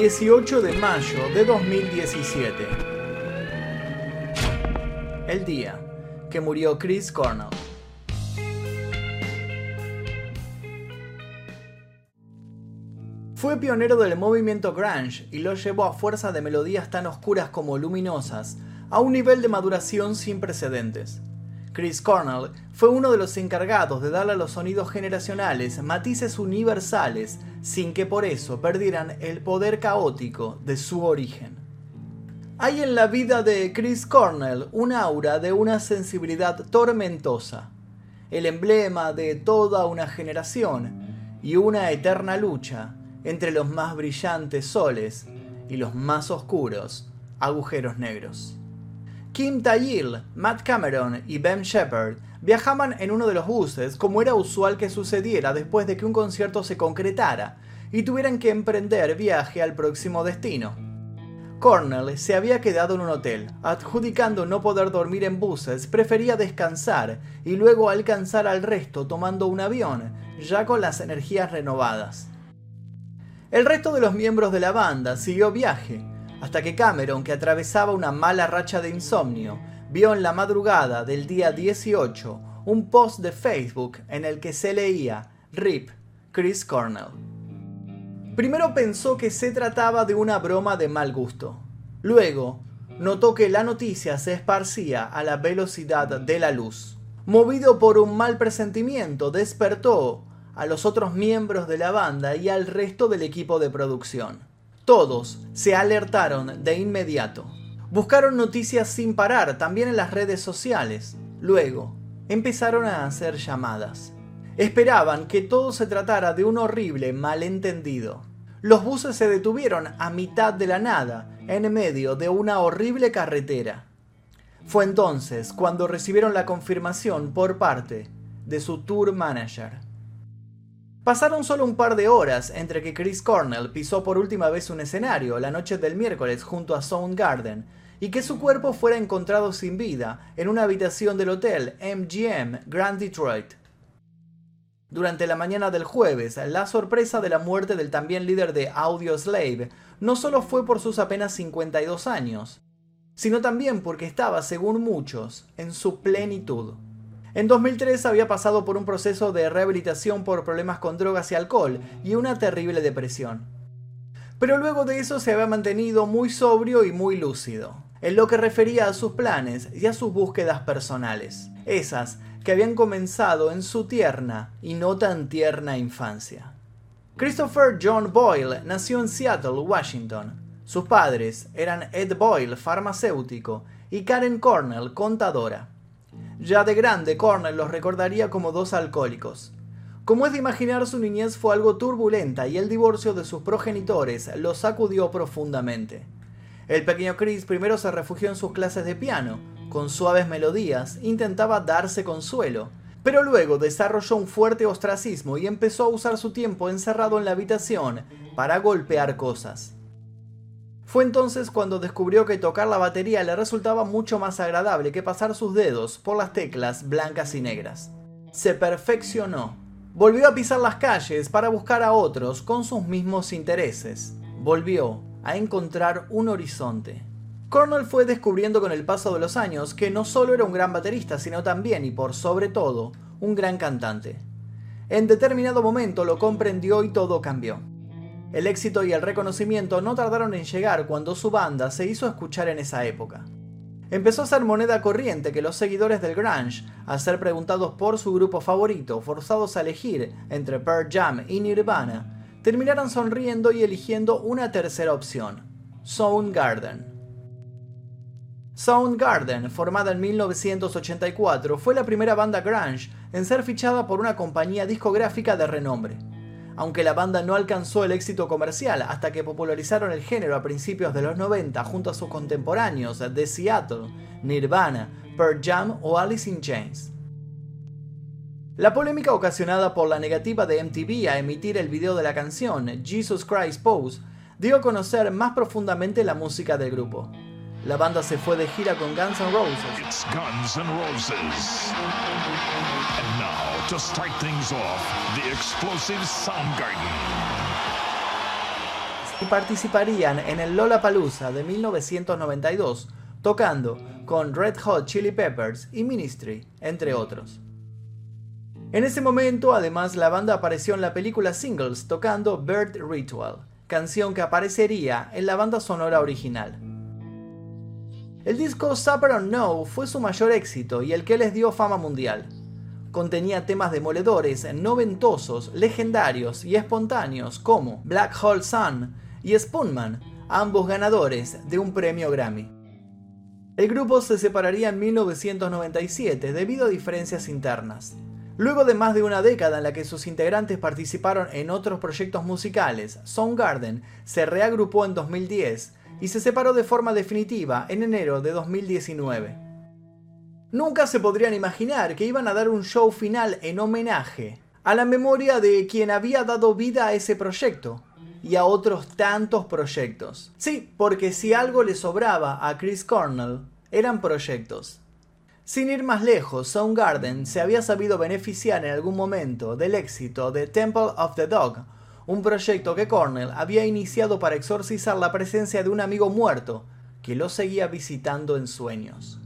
18 de mayo de 2017. El día que murió Chris Cornell. Fue pionero del movimiento grunge y lo llevó a fuerza de melodías tan oscuras como luminosas a un nivel de maduración sin precedentes. Chris Cornell fue uno de los encargados de darle a los sonidos generacionales matices universales sin que por eso perdieran el poder caótico de su origen. Hay en la vida de Chris Cornell un aura de una sensibilidad tormentosa, el emblema de toda una generación y una eterna lucha entre los más brillantes soles y los más oscuros agujeros negros. Kim Tayil, Matt Cameron y Ben Shepard viajaban en uno de los buses como era usual que sucediera después de que un concierto se concretara y tuvieran que emprender viaje al próximo destino. Cornell se había quedado en un hotel, adjudicando no poder dormir en buses, prefería descansar y luego alcanzar al resto tomando un avión, ya con las energías renovadas. El resto de los miembros de la banda siguió viaje, hasta que Cameron, que atravesaba una mala racha de insomnio, vio en la madrugada del día 18 un post de Facebook en el que se leía RIP Chris Cornell. Primero pensó que se trataba de una broma de mal gusto. Luego, notó que la noticia se esparcía a la velocidad de la luz. Movido por un mal presentimiento, despertó a los otros miembros de la banda y al resto del equipo de producción. Todos se alertaron de inmediato. Buscaron noticias sin parar, también en las redes sociales. Luego, empezaron a hacer llamadas. Esperaban que todo se tratara de un horrible malentendido. Los buses se detuvieron a mitad de la nada, en medio de una horrible carretera. Fue entonces cuando recibieron la confirmación por parte de su tour manager. Pasaron solo un par de horas entre que Chris Cornell pisó por última vez un escenario la noche del miércoles junto a Soundgarden y que su cuerpo fuera encontrado sin vida en una habitación del hotel MGM Grand Detroit. Durante la mañana del jueves, la sorpresa de la muerte del también líder de Audio Slave no solo fue por sus apenas 52 años, sino también porque estaba, según muchos, en su plenitud. En 2003 había pasado por un proceso de rehabilitación por problemas con drogas y alcohol y una terrible depresión. Pero luego de eso se había mantenido muy sobrio y muy lúcido, en lo que refería a sus planes y a sus búsquedas personales, esas que habían comenzado en su tierna y no tan tierna infancia. Christopher John Boyle nació en Seattle, Washington. Sus padres eran Ed Boyle, farmacéutico, y Karen Cornell, contadora. Ya de grande, Cornell los recordaría como dos alcohólicos. Como es de imaginar, su niñez fue algo turbulenta y el divorcio de sus progenitores lo sacudió profundamente. El pequeño Chris primero se refugió en sus clases de piano, con suaves melodías, intentaba darse consuelo, pero luego desarrolló un fuerte ostracismo y empezó a usar su tiempo encerrado en la habitación para golpear cosas. Fue entonces cuando descubrió que tocar la batería le resultaba mucho más agradable que pasar sus dedos por las teclas blancas y negras. Se perfeccionó. Volvió a pisar las calles para buscar a otros con sus mismos intereses. Volvió a encontrar un horizonte. Cornell fue descubriendo con el paso de los años que no solo era un gran baterista, sino también y por sobre todo, un gran cantante. En determinado momento lo comprendió y todo cambió. El éxito y el reconocimiento no tardaron en llegar cuando su banda se hizo escuchar en esa época. Empezó a ser moneda corriente que los seguidores del grunge, al ser preguntados por su grupo favorito, forzados a elegir entre Pearl Jam y Nirvana, terminaran sonriendo y eligiendo una tercera opción, Soundgarden. Soundgarden, formada en 1984, fue la primera banda grunge en ser fichada por una compañía discográfica de renombre aunque la banda no alcanzó el éxito comercial hasta que popularizaron el género a principios de los 90 junto a sus contemporáneos de Seattle, Nirvana, Pearl Jam o Alice in Chains. La polémica ocasionada por la negativa de MTV a emitir el video de la canción Jesus Christ Pose dio a conocer más profundamente la música del grupo. La banda se fue de gira con Guns N' Roses. to start things off, the explosive Soundgarden. y participarían en el Lollapalooza de 1992, tocando con Red Hot Chili Peppers y Ministry, entre otros. En ese momento, además, la banda apareció en la película Singles tocando Bird Ritual, canción que aparecería en la banda sonora original. El disco Supper on No fue su mayor éxito y el que les dio fama mundial. Contenía temas demoledores, noventosos, legendarios y espontáneos como Black Hole Sun y Spoonman, ambos ganadores de un premio Grammy. El grupo se separaría en 1997 debido a diferencias internas. Luego de más de una década en la que sus integrantes participaron en otros proyectos musicales, Soundgarden se reagrupó en 2010 y se separó de forma definitiva en enero de 2019. Nunca se podrían imaginar que iban a dar un show final en homenaje a la memoria de quien había dado vida a ese proyecto y a otros tantos proyectos. Sí, porque si algo le sobraba a Chris Cornell, eran proyectos. Sin ir más lejos, Soundgarden se había sabido beneficiar en algún momento del éxito de Temple of the Dog, un proyecto que Cornell había iniciado para exorcizar la presencia de un amigo muerto que lo seguía visitando en sueños.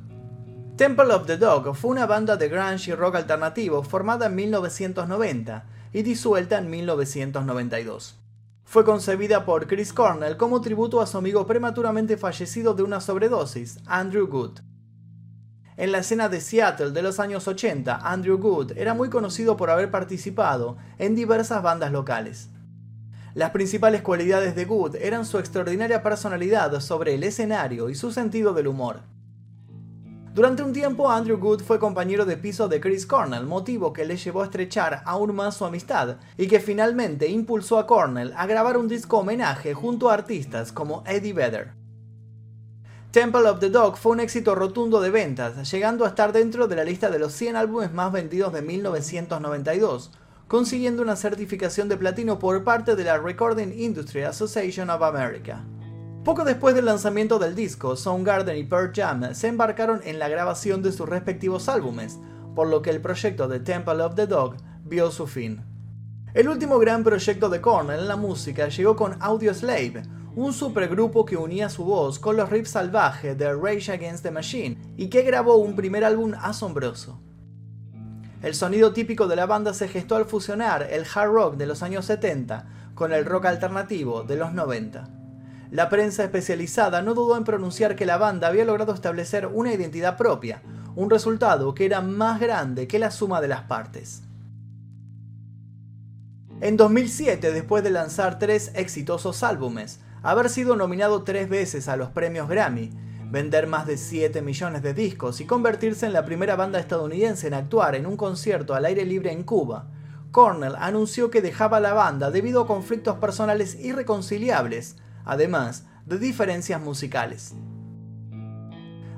Temple of the Dog fue una banda de grunge y rock alternativo formada en 1990 y disuelta en 1992. Fue concebida por Chris Cornell como tributo a su amigo prematuramente fallecido de una sobredosis, Andrew Good. En la escena de Seattle de los años 80, Andrew Good era muy conocido por haber participado en diversas bandas locales. Las principales cualidades de Good eran su extraordinaria personalidad sobre el escenario y su sentido del humor. Durante un tiempo, Andrew Good fue compañero de piso de Chris Cornell, motivo que le llevó a estrechar aún más su amistad y que finalmente impulsó a Cornell a grabar un disco homenaje junto a artistas como Eddie Vedder. Temple of the Dog fue un éxito rotundo de ventas, llegando a estar dentro de la lista de los 100 álbumes más vendidos de 1992, consiguiendo una certificación de platino por parte de la Recording Industry Association of America. Poco después del lanzamiento del disco, Soundgarden y Pearl Jam se embarcaron en la grabación de sus respectivos álbumes, por lo que el proyecto de Temple of the Dog vio su fin. El último gran proyecto de Korn en la música llegó con Audioslave, un supergrupo que unía su voz con los riffs salvajes de Rage Against the Machine y que grabó un primer álbum asombroso. El sonido típico de la banda se gestó al fusionar el hard rock de los años 70 con el rock alternativo de los 90. La prensa especializada no dudó en pronunciar que la banda había logrado establecer una identidad propia, un resultado que era más grande que la suma de las partes. En 2007, después de lanzar tres exitosos álbumes, haber sido nominado tres veces a los premios Grammy, vender más de 7 millones de discos y convertirse en la primera banda estadounidense en actuar en un concierto al aire libre en Cuba, Cornell anunció que dejaba la banda debido a conflictos personales irreconciliables, además de diferencias musicales.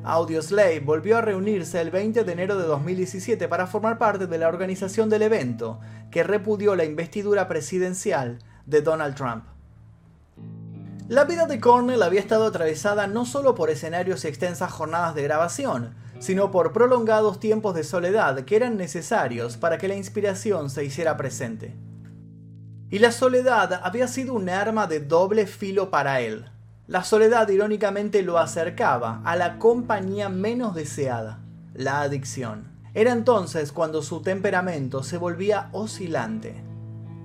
Audioslave volvió a reunirse el 20 de enero de 2017 para formar parte de la organización del evento, que repudió la investidura presidencial de Donald Trump. La vida de Cornell había estado atravesada no solo por escenarios y extensas jornadas de grabación, sino por prolongados tiempos de soledad que eran necesarios para que la inspiración se hiciera presente. Y la soledad había sido un arma de doble filo para él. La soledad irónicamente lo acercaba a la compañía menos deseada, la adicción. Era entonces cuando su temperamento se volvía oscilante.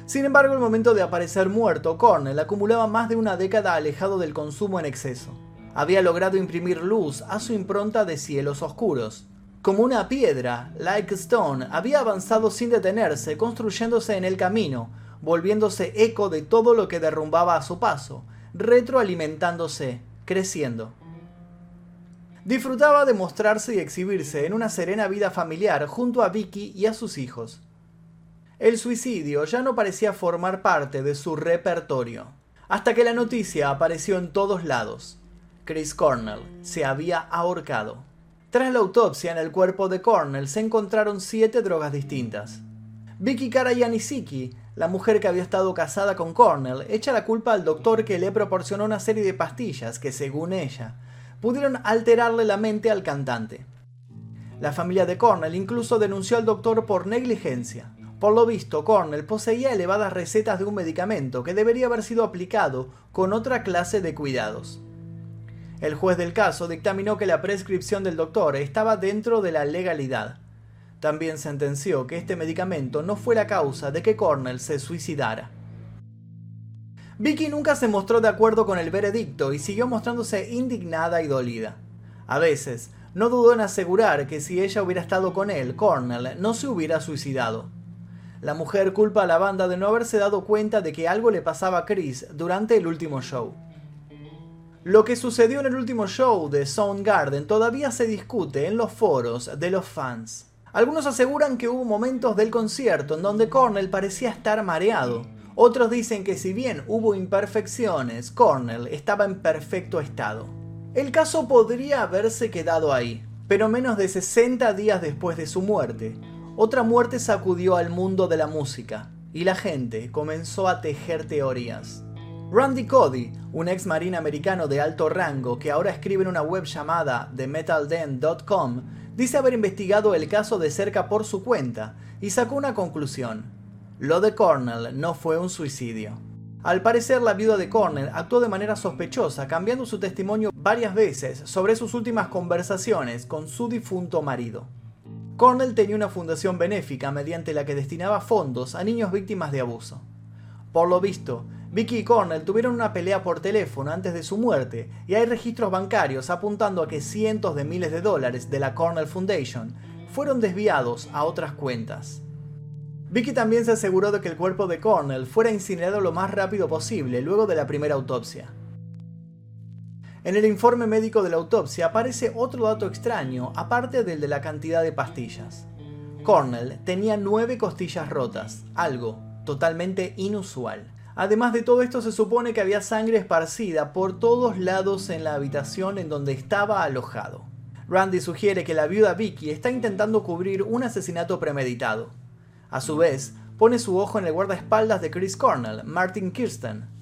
Sin embargo, el momento de aparecer muerto, Cornell acumulaba más de una década alejado del consumo en exceso. Había logrado imprimir luz a su impronta de cielos oscuros. Como una piedra, Like Stone había avanzado sin detenerse, construyéndose en el camino, volviéndose eco de todo lo que derrumbaba a su paso, retroalimentándose, creciendo. Disfrutaba de mostrarse y exhibirse en una serena vida familiar junto a Vicky y a sus hijos. El suicidio ya no parecía formar parte de su repertorio, hasta que la noticia apareció en todos lados. Chris Cornell se había ahorcado. Tras la autopsia en el cuerpo de Cornell se encontraron siete drogas distintas. Vicky Karayanisiki, la mujer que había estado casada con Cornell, echa la culpa al doctor que le proporcionó una serie de pastillas que, según ella, pudieron alterarle la mente al cantante. La familia de Cornell incluso denunció al doctor por negligencia, Por lo visto, Cornell poseía elevadas recetas de un medicamento que debería haber sido aplicado con otra clase de cuidados. El juez del caso dictaminó que la prescripción del doctor estaba dentro de la legalidad. También sentenció que este medicamento no fue la causa de que Cornell se suicidara. Vicky nunca se mostró de acuerdo con el veredicto y siguió mostrándose indignada y dolida. A veces, no dudó en asegurar que si ella hubiera estado con él, Cornell no se hubiera suicidado. La mujer culpa a la banda de no haberse dado cuenta de que algo le pasaba a Chris durante el último show. Lo que sucedió en el último show de Soundgarden todavía se discute en los foros de los fans. Algunos aseguran que hubo momentos del concierto en donde Cornell parecía estar mareado. Otros dicen que si bien hubo imperfecciones, Cornell estaba en perfecto estado. El caso podría haberse quedado ahí, pero menos de 60 días después de su muerte, otra muerte sacudió al mundo de la música, y la gente comenzó a tejer teorías. Randy Cody, un ex marín americano de alto rango que ahora escribe en una web llamada TheMetalDen.com, dice haber investigado el caso de cerca por su cuenta y sacó una conclusión. Lo de Cornell no fue un suicidio. Al parecer, la viuda de Cornell actuó de manera sospechosa, cambiando su testimonio varias veces sobre sus últimas conversaciones con su difunto marido. Cornell tenía una fundación benéfica mediante la que destinaba fondos a niños víctimas de abuso. Por lo visto, Vicky y Cornell tuvieron una pelea por teléfono antes de su muerte y hay registros bancarios apuntando a que cientos de miles de dólares de la Cornell Foundation fueron desviados a otras cuentas. Vicky también se aseguró de que el cuerpo de Cornell fuera incinerado lo más rápido posible luego de la primera autopsia. En el informe médico de la autopsia aparece otro dato extraño, aparte del de la cantidad de pastillas. Cornell tenía nueve costillas rotas, algo totalmente inusual. Además de todo esto se supone que había sangre esparcida por todos lados en la habitación en donde estaba alojado. Randy sugiere que la viuda Vicky está intentando cubrir un asesinato premeditado. A su vez, pone su ojo en el guardaespaldas de Chris Cornell, Martin Kirsten.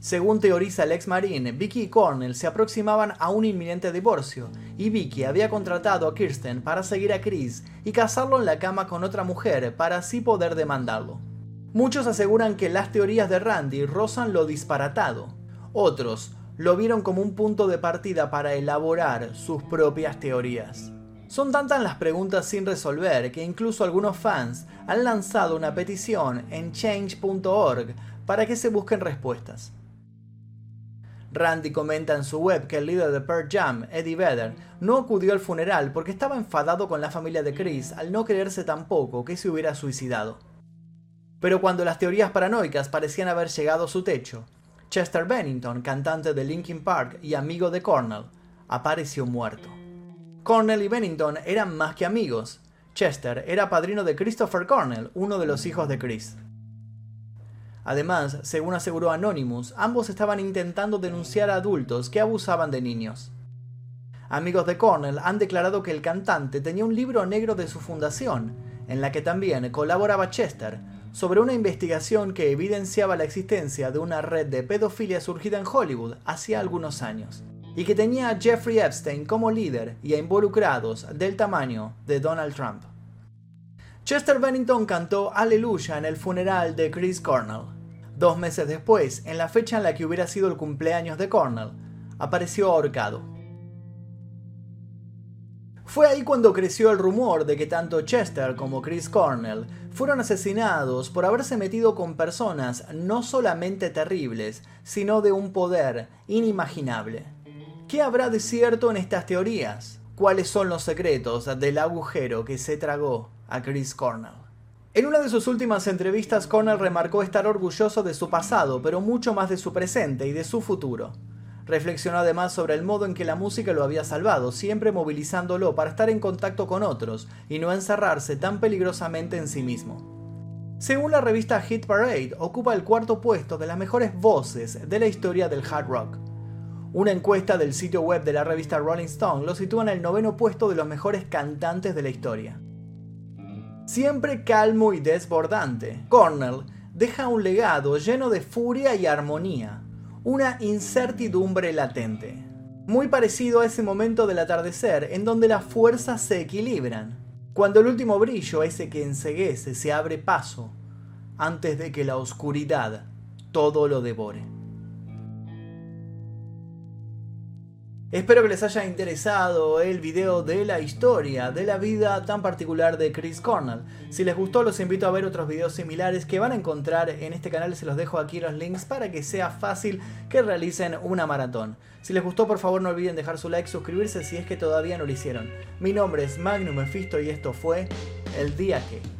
Según teoriza el ex marine, Vicky y Cornell se aproximaban a un inminente divorcio, y Vicky había contratado a Kirsten para seguir a Chris y casarlo en la cama con otra mujer para así poder demandarlo. Muchos aseguran que las teorías de Randy rozan lo disparatado. Otros lo vieron como un punto de partida para elaborar sus propias teorías. Son tantas las preguntas sin resolver que incluso algunos fans han lanzado una petición en change.org para que se busquen respuestas. Randy comenta en su web que el líder de Pearl Jam, Eddie Vedder, no acudió al funeral porque estaba enfadado con la familia de Chris al no creerse tampoco que se hubiera suicidado. Pero cuando las teorías paranoicas parecían haber llegado a su techo, Chester Bennington, cantante de Linkin Park y amigo de Cornell, apareció muerto. Cornell y Bennington eran más que amigos. Chester era padrino de Christopher Cornell, uno de los hijos de Chris. Además, según aseguró Anonymous, ambos estaban intentando denunciar a adultos que abusaban de niños. Amigos de Cornell han declarado que el cantante tenía un libro negro de su fundación, en la que también colaboraba Chester, sobre una investigación que evidenciaba la existencia de una red de pedofilia surgida en Hollywood hacía algunos años, y que tenía a Jeffrey Epstein como líder y a involucrados del tamaño de Donald Trump. Chester Bennington cantó Aleluya en el funeral de Chris Cornell. Dos meses después, en la fecha en la que hubiera sido el cumpleaños de Cornell, apareció ahorcado. Fue ahí cuando creció el rumor de que tanto Chester como Chris Cornell fueron asesinados por haberse metido con personas no solamente terribles, sino de un poder inimaginable. ¿Qué habrá de cierto en estas teorías? ¿Cuáles son los secretos del agujero que se tragó a Chris Cornell? En una de sus últimas entrevistas, Cornell remarcó estar orgulloso de su pasado, pero mucho más de su presente y de su futuro. Reflexionó además sobre el modo en que la música lo había salvado, siempre movilizándolo para estar en contacto con otros y no encerrarse tan peligrosamente en sí mismo. Según la revista Hit Parade, ocupa el cuarto puesto de las mejores voces de la historia del hard rock. Una encuesta del sitio web de la revista Rolling Stone lo sitúa en el noveno puesto de los mejores cantantes de la historia. Siempre calmo y desbordante, Cornell deja un legado lleno de furia y armonía, una incertidumbre latente. Muy parecido a ese momento del atardecer en donde las fuerzas se equilibran. Cuando el último brillo, ese que enseguece, se abre paso, antes de que la oscuridad todo lo devore. Espero que les haya interesado el video de la historia de la vida tan particular de Chris Cornell. Si les gustó los invito a ver otros videos similares que van a encontrar en este canal, se los dejo aquí los links para que sea fácil que realicen una maratón. Si les gustó por favor no olviden dejar su like, suscribirse si es que todavía no lo hicieron. Mi nombre es Magnum Mephisto y esto fue El Día Que...